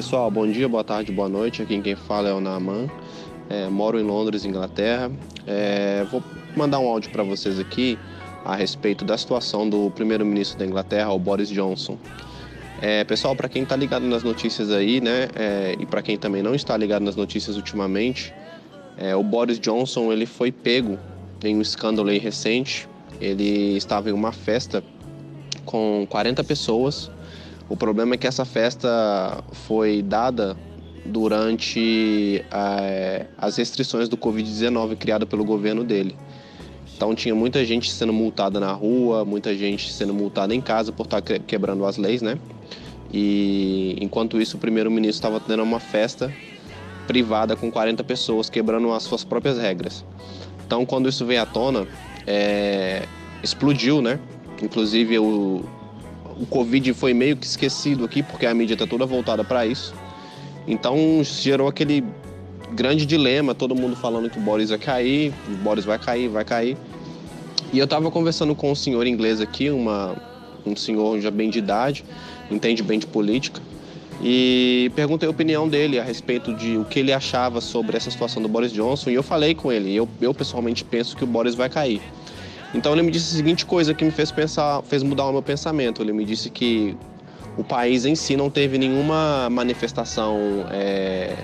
pessoal, bom dia, boa tarde, boa noite. Aqui quem fala é o Naaman. É, moro em Londres, Inglaterra. É, vou mandar um áudio para vocês aqui a respeito da situação do primeiro-ministro da Inglaterra, o Boris Johnson. É, pessoal, para quem está ligado nas notícias aí, né, é, e para quem também não está ligado nas notícias ultimamente, é, o Boris Johnson ele foi pego em um escândalo aí recente. Ele estava em uma festa com 40 pessoas. O problema é que essa festa foi dada durante é, as restrições do Covid-19 criada pelo governo dele. Então tinha muita gente sendo multada na rua, muita gente sendo multada em casa por estar quebrando as leis, né? E enquanto isso, o primeiro-ministro estava tendo uma festa privada com 40 pessoas, quebrando as suas próprias regras. Então, quando isso veio à tona, é... explodiu, né? Inclusive, o... o Covid foi meio que esquecido aqui, porque a mídia está toda voltada para isso. Então, gerou aquele grande dilema, todo mundo falando que o Boris vai cair, o Boris vai cair, vai cair. E eu estava conversando com um senhor inglês aqui, uma, um senhor já bem de idade, entende bem de política, e perguntei a opinião dele a respeito de o que ele achava sobre essa situação do Boris Johnson, e eu falei com ele, eu, eu pessoalmente penso que o Boris vai cair. Então ele me disse a seguinte coisa que me fez pensar, fez mudar o meu pensamento. Ele me disse que o país em si não teve nenhuma manifestação é,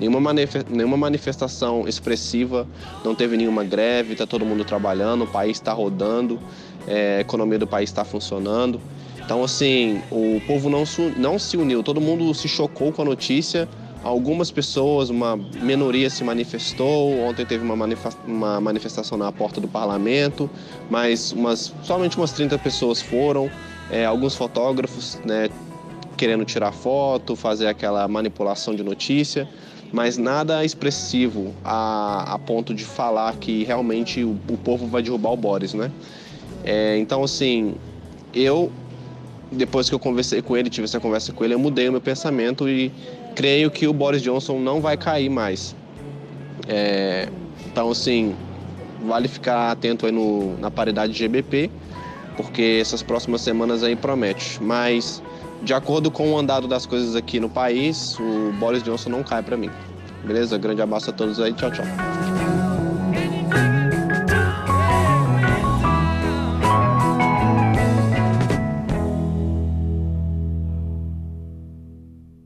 nenhuma, nenhuma manifestação expressiva, não teve nenhuma greve, está todo mundo trabalhando, o país está rodando, é, a economia do país está funcionando. Então, assim, o povo não, não se uniu, todo mundo se chocou com a notícia. Algumas pessoas, uma minoria se manifestou. Ontem teve uma, uma manifestação na porta do parlamento, mas umas, somente umas 30 pessoas foram. É, alguns fotógrafos né, querendo tirar foto, fazer aquela manipulação de notícia mas nada expressivo a, a ponto de falar que realmente o, o povo vai derrubar o Boris, né? É, então, assim, eu, depois que eu conversei com ele, tive essa conversa com ele, eu mudei o meu pensamento e creio que o Boris Johnson não vai cair mais. É, então, assim, vale ficar atento aí no, na paridade GBP, porque essas próximas semanas aí promete. Mas de acordo com o andado das coisas aqui no país, o Boris Johnson não cai para mim. Beleza? Grande abraço a todos aí. Tchau, tchau.